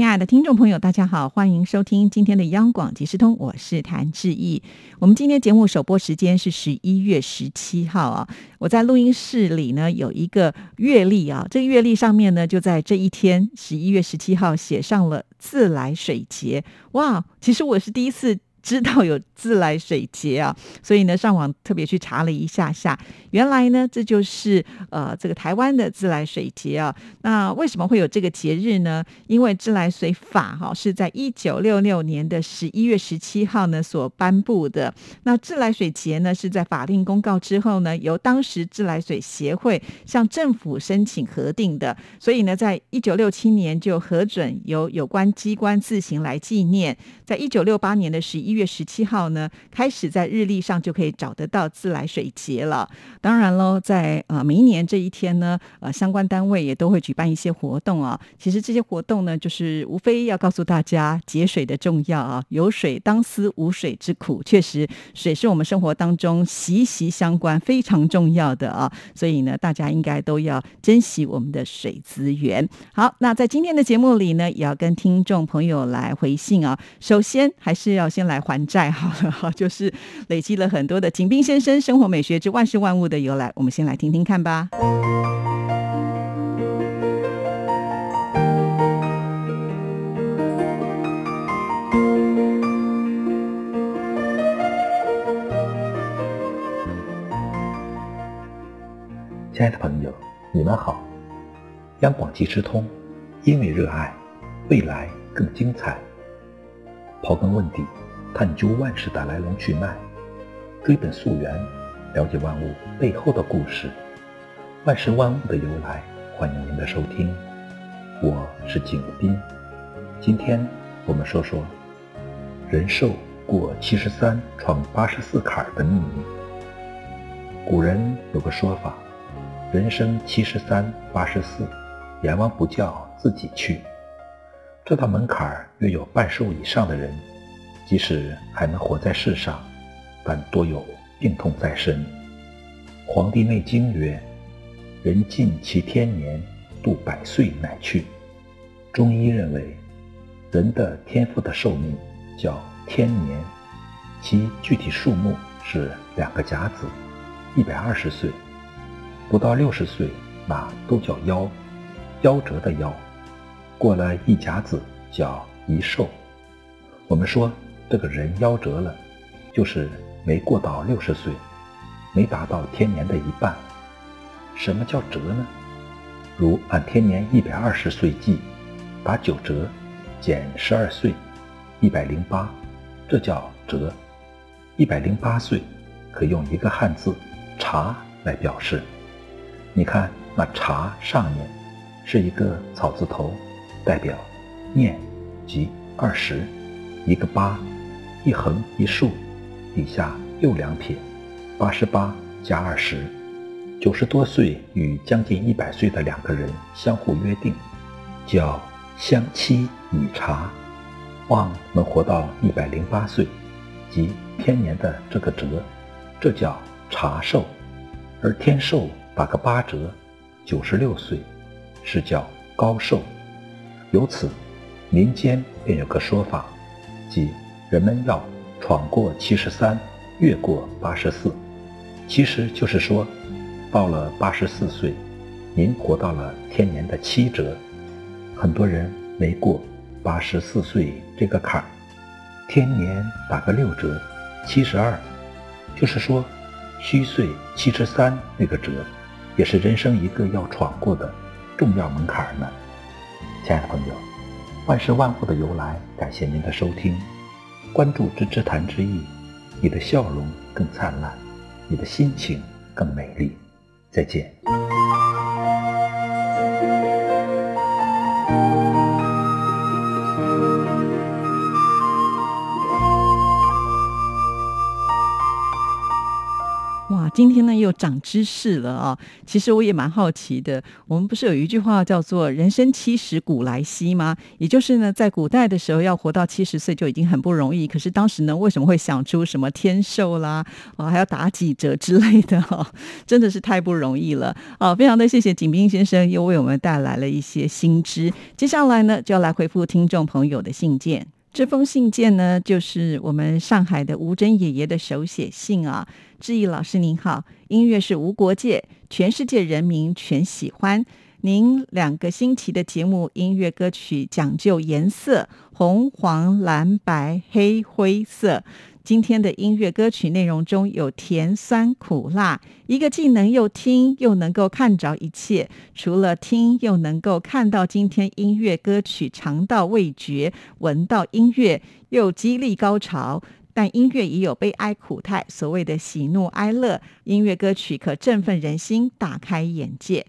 亲爱的听众朋友，大家好，欢迎收听今天的央广即时通，我是谭志毅。我们今天节目首播时间是十一月十七号啊，我在录音室里呢有一个月历啊，这个月历上面呢就在这一天十一月十七号写上了自来水节。哇，其实我是第一次。知道有自来水节啊，所以呢，上网特别去查了一下下，原来呢，这就是呃这个台湾的自来水节啊。那为什么会有这个节日呢？因为自来水法哈是在一九六六年的十一月十七号呢所颁布的。那自来水节呢是在法令公告之后呢，由当时自来水协会向政府申请核定的。所以呢，在一九六七年就核准由有关机关自行来纪念。在一九六八年的十一。一月十七号呢，开始在日历上就可以找得到自来水节了。当然喽，在呃明年这一天呢，呃相关单位也都会举办一些活动啊。其实这些活动呢，就是无非要告诉大家节水的重要啊。有水当思无水之苦，确实水是我们生活当中息息相关、非常重要的啊。所以呢，大家应该都要珍惜我们的水资源。好，那在今天的节目里呢，也要跟听众朋友来回信啊。首先还是要先来。还债好了哈，就是累积了很多的景斌先生生活美学之万事万物的由来，我们先来听听看吧。亲爱的朋友，你们好！央广即时通，因为热爱，未来更精彩。刨根问底。探究万事的来龙去脉，追本溯源，了解万物背后的故事，万事万物的由来。欢迎您的收听，我是景斌。今天我们说说人寿过七十三闯八十四坎的秘密。古人有个说法：人生七十三八十四，阎王不叫自己去。这道门槛儿约有半寿以上的人。即使还能活在世上，但多有病痛在身。《黄帝内经》曰：“人尽其天年，度百岁乃去。”中医认为，人的天赋的寿命叫天年，其具体数目是两个甲子，一百二十岁。不到六十岁，那都叫夭，夭折的夭。过了一甲子，叫一寿。我们说。这个人夭折了，就是没过到六十岁，没达到天年的一半。什么叫折呢？如按天年一百二十岁计，打九折，减十二岁，一百零八，这叫折。一百零八岁可用一个汉字“茶”来表示。你看那“茶”上面是一个草字头，代表念即二十，一个八。一横一竖，底下又两撇，八十八加二十，九十多岁与将近一百岁的两个人相互约定，叫相期以茶，望能活到一百零八岁，即天年的这个折，这叫茶寿；而天寿打个八折，九十六岁，是叫高寿。由此，民间便有个说法，即。人们要闯过七十三，越过八十四，其实就是说，到了八十四岁，您活到了天年的七折。很多人没过八十四岁这个坎儿，天年打个六折，七十二，就是说，虚岁七十三那个折，也是人生一个要闯过的重要门槛呢。亲爱的朋友，万事万物的由来，感谢您的收听。关注“之之谈之意”，你的笑容更灿烂，你的心情更美丽。再见。今天呢又长知识了啊！其实我也蛮好奇的，我们不是有一句话叫做“人生七十古来稀”吗？也就是呢，在古代的时候要活到七十岁就已经很不容易，可是当时呢，为什么会想出什么天寿啦，哦，还要打几折之类的哈，真的是太不容易了啊！非常的谢谢景斌先生又为我们带来了一些新知。接下来呢，就要来回复听众朋友的信件。这封信件呢，就是我们上海的吴珍爷爷的手写信啊。志毅老师您好，音乐是无国界，全世界人民全喜欢。您两个星期的节目，音乐歌曲讲究颜色，红、黄、蓝、白、黑、灰色。今天的音乐歌曲内容中有甜酸苦辣，一个既能又听又能够看着一切，除了听又能够看到今天音乐歌曲尝到味觉，闻到音乐又激励高潮。但音乐也有悲哀苦态，所谓的喜怒哀乐，音乐歌曲可振奋人心，大开眼界。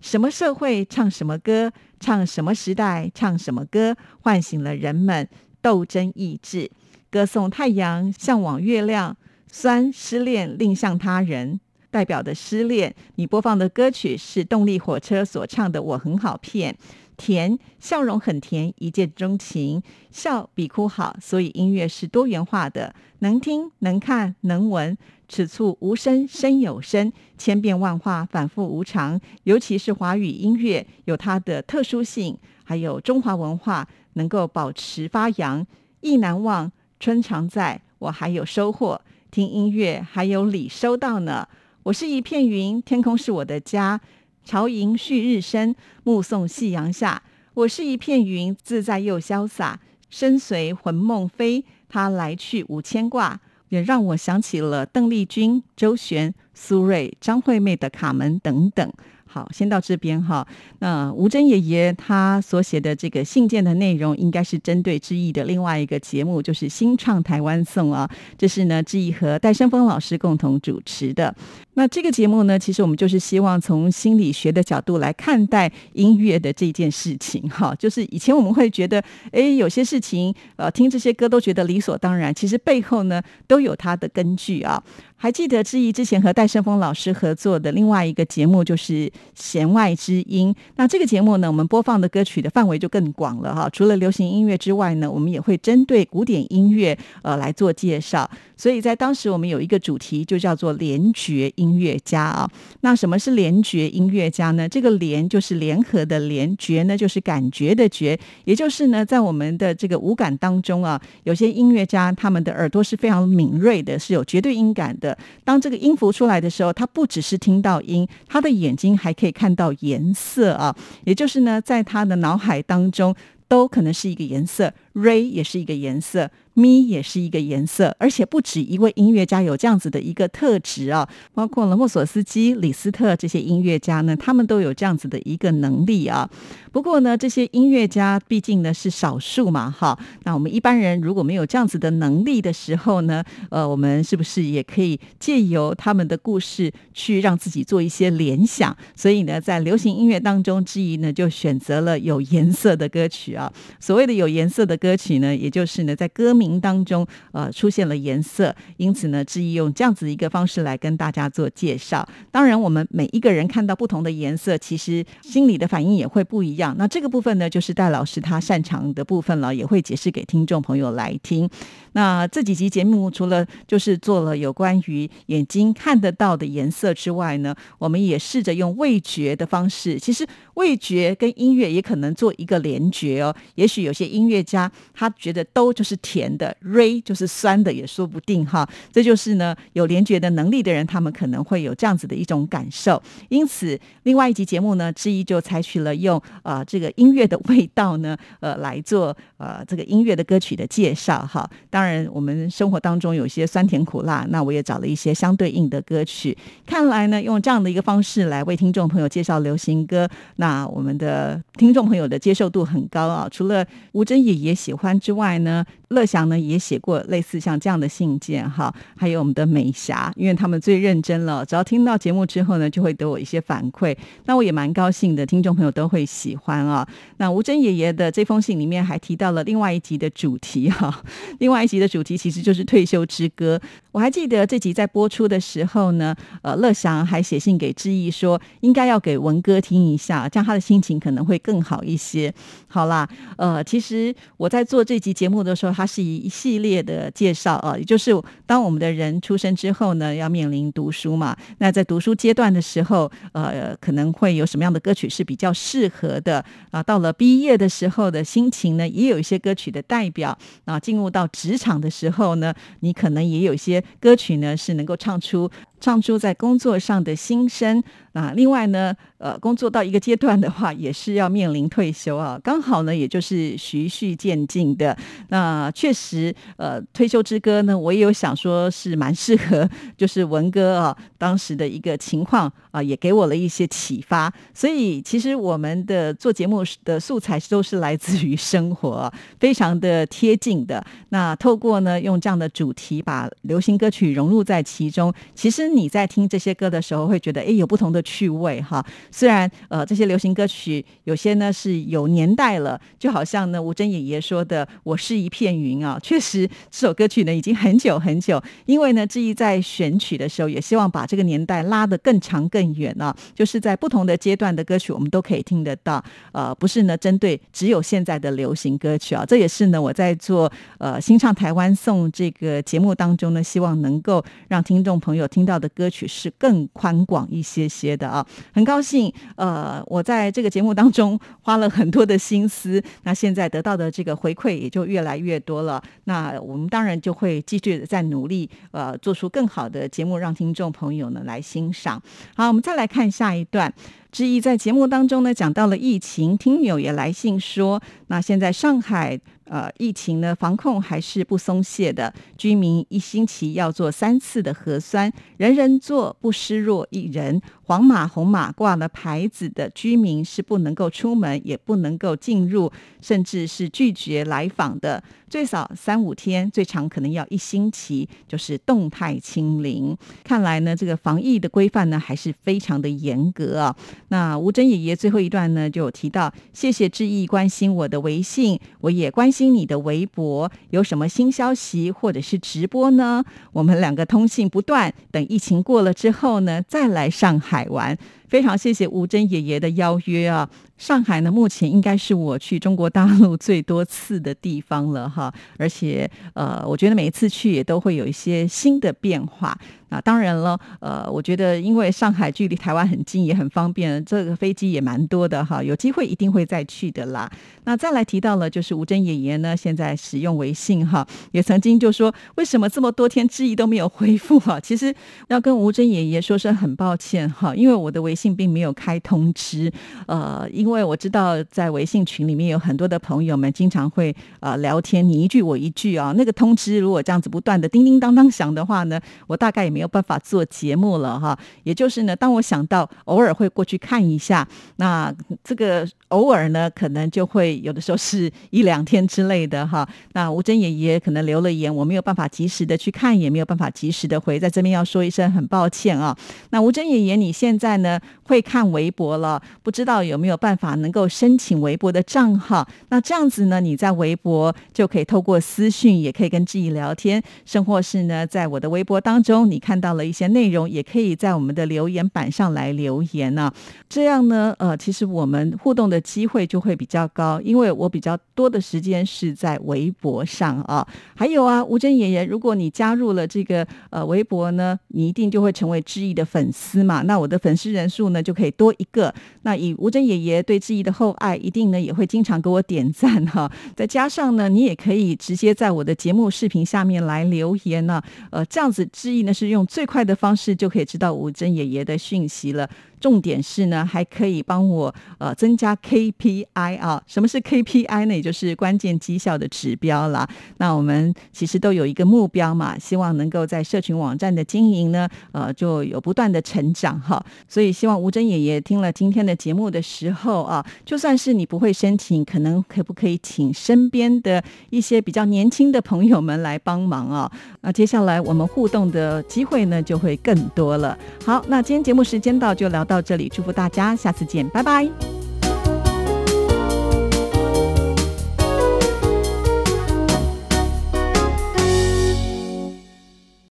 什么社会唱什么歌，唱什么时代唱什么歌，唤醒了人们斗争意志。歌颂太阳，向往月亮；酸失恋，另向他人，代表的失恋。你播放的歌曲是动力火车所唱的《我很好骗》。甜，笑容很甜，一见钟情，笑比哭好。所以音乐是多元化的，能听能看能闻，此处无声声有声，千变万化，反复无常。尤其是华语音乐有它的特殊性，还有中华文化能够保持发扬。意难忘。春常在，我还有收获。听音乐还有礼收到呢。我是一片云，天空是我的家。朝迎旭日升，目送夕阳下。我是一片云，自在又潇洒。身随魂梦飞，他来去无牵挂。也让我想起了邓丽君、周璇、苏芮、张惠妹的《卡门》等等。好，先到这边哈。那吴珍爷爷他所写的这个信件的内容，应该是针对志毅的另外一个节目，就是《新创台湾颂》啊。这是呢，志毅和戴胜峰老师共同主持的。那这个节目呢，其实我们就是希望从心理学的角度来看待音乐的这件事情。哈，就是以前我们会觉得，哎，有些事情，呃，听这些歌都觉得理所当然，其实背后呢都有它的根据啊。还记得志毅之前和戴胜峰老师合作的另外一个节目，就是《弦外之音》。那这个节目呢，我们播放的歌曲的范围就更广了哈。除了流行音乐之外呢，我们也会针对古典音乐呃来做介绍。所以在当时，我们有一个主题就叫做联觉音乐家啊。那什么是联觉音乐家呢？这个联就是联合的联，觉呢就是感觉的觉，也就是呢，在我们的这个五感当中啊，有些音乐家他们的耳朵是非常敏锐的，是有绝对音感的。当这个音符出来的时候，他不只是听到音，他的眼睛还可以看到颜色啊，也就是呢，在他的脑海当中都可能是一个颜色。，Ray 也是一个颜色。咪也是一个颜色，而且不止一位音乐家有这样子的一个特质啊，包括了莫索斯基、李斯特这些音乐家呢，他们都有这样子的一个能力啊。不过呢，这些音乐家毕竟呢是少数嘛，哈。那我们一般人如果没有这样子的能力的时候呢，呃，我们是不是也可以借由他们的故事去让自己做一些联想？所以呢，在流行音乐当中之一呢，就选择了有颜色的歌曲啊。所谓的有颜色的歌曲呢，也就是呢，在歌名。当中，呃，出现了颜色，因此呢，志毅用这样子一个方式来跟大家做介绍。当然，我们每一个人看到不同的颜色，其实心里的反应也会不一样。那这个部分呢，就是戴老师他擅长的部分了，也会解释给听众朋友来听。那这几集节目除了就是做了有关于眼睛看得到的颜色之外呢，我们也试着用味觉的方式。其实味觉跟音乐也可能做一个联觉哦。也许有些音乐家他觉得都就是甜。的 ray 就是酸的也说不定哈，这就是呢有联觉的能力的人，他们可能会有这样子的一种感受。因此，另外一集节目呢，之一就采取了用呃这个音乐的味道呢，呃来做呃这个音乐的歌曲的介绍哈。当然，我们生活当中有些酸甜苦辣，那我也找了一些相对应的歌曲。看来呢，用这样的一个方式来为听众朋友介绍流行歌，那那我们的听众朋友的接受度很高啊。除了吴珍爷爷喜欢之外呢，乐祥。呢也写过类似像这样的信件哈，还有我们的美霞，因为他们最认真了，只要听到节目之后呢，就会给我一些反馈，那我也蛮高兴的，听众朋友都会喜欢啊。那吴珍爷爷的这封信里面还提到了另外一集的主题哈，另外一集的主题其实就是退休之歌。我还记得这集在播出的时候呢，呃，乐祥还写信给志毅说，应该要给文哥听一下，这样他的心情可能会更好一些。好啦，呃，其实我在做这集节目的时候，它是一系列的介绍啊，也就是当我们的人出生之后呢，要面临读书嘛，那在读书阶段的时候，呃，可能会有什么样的歌曲是比较适合的啊？到了毕业的时候的心情呢，也有一些歌曲的代表啊。进入到职场的时候呢，你可能也有一些歌曲呢是能够唱出。唱出在工作上的心声啊，另外呢，呃，工作到一个阶段的话，也是要面临退休啊，刚好呢，也就是循序渐进的。那确实，呃，退休之歌呢，我也有想说是蛮适合，就是文哥啊，当时的一个情况啊，也给我了一些启发。所以，其实我们的做节目的素材都是来自于生活，非常的贴近的。那透过呢，用这样的主题把流行歌曲融入在其中，其实。你在听这些歌的时候，会觉得哎，有不同的趣味哈。虽然呃，这些流行歌曲有些呢是有年代了，就好像呢吴珍爷爷说的“我是一片云”啊，确实这首歌曲呢已经很久很久。因为呢，志毅在选曲的时候，也希望把这个年代拉得更长更远啊，就是在不同的阶段的歌曲，我们都可以听得到。呃，不是呢，针对只有现在的流行歌曲啊，这也是呢我在做呃新唱台湾颂这个节目当中呢，希望能够让听众朋友听到。的歌曲是更宽广一些些的啊，很高兴，呃，我在这个节目当中花了很多的心思，那现在得到的这个回馈也就越来越多了。那我们当然就会继续的在努力，呃，做出更好的节目，让听众朋友呢来欣赏。好，我们再来看下一段。之一在节目当中呢讲到了疫情，听友也来信说，那现在上海。呃，疫情呢，防控还是不松懈的。居民一星期要做三次的核酸，人人做，不失弱一人。黄码红码挂了牌子的居民是不能够出门，也不能够进入，甚至是拒绝来访的。最少三五天，最长可能要一星期，就是动态清零。看来呢，这个防疫的规范呢，还是非常的严格啊。那吴珍爷爷最后一段呢，就有提到：谢谢志毅关心我的微信，我也关心你的微博，有什么新消息或者是直播呢？我们两个通信不断，等疫情过了之后呢，再来上海。海玩，非常谢谢吴珍爷爷的邀约啊！上海呢，目前应该是我去中国大陆最多次的地方了哈，而且呃，我觉得每一次去也都会有一些新的变化。那当然了，呃，我觉得因为上海距离台湾很近，也很方便，这个飞机也蛮多的哈，有机会一定会再去的啦。那再来提到了，就是吴珍爷爷呢，现在使用微信哈，也曾经就说，为什么这么多天质疑都没有回复哈？其实要跟吴珍爷爷说声很抱歉哈，因为我的微信并没有开通知，呃，因为我知道在微信群里面有很多的朋友们经常会呃聊天，你一句我一句啊，那个通知如果这样子不断的叮叮当当响的话呢，我大概也没有。办法做节目了哈，也就是呢，当我想到偶尔会过去看一下，那这个偶尔呢，可能就会有的时候是一两天之类的哈。那吴珍爷爷可能留了言，我没有办法及时的去看，也没有办法及时的回，在这边要说一声很抱歉啊。那吴珍爷爷，你现在呢会看微博了，不知道有没有办法能够申请微博的账号？那这样子呢，你在微博就可以透过私讯，也可以跟志毅聊天，甚或是呢，在我的微博当中，你看。到了一些内容，也可以在我们的留言板上来留言呢。这样呢，呃，其实我们互动的机会就会比较高，因为我比较多的时间是在微博上啊。还有啊，吴珍爷爷，如果你加入了这个呃微博呢，你一定就会成为志毅的粉丝嘛。那我的粉丝人数呢就可以多一个。那以吴珍爷爷对志毅的厚爱，一定呢也会经常给我点赞哈。再加上呢，你也可以直接在我的节目视频下面来留言呢。呃，这样子志毅呢是用。最快的方式就可以知道吴珍爷爷的讯息了。重点是呢，还可以帮我呃增加 KPI 啊。什么是 KPI 呢？也就是关键绩效的指标啦。那我们其实都有一个目标嘛，希望能够在社群网站的经营呢，呃，就有不断的成长哈。所以希望吴珍爷爷听了今天的节目的时候啊，就算是你不会申请，可能可不可以请身边的一些比较年轻的朋友们来帮忙啊？那接下来我们互动的机会呢，就会更多了。好，那今天节目时间到，就聊到。到这里，祝福大家，下次见，拜拜。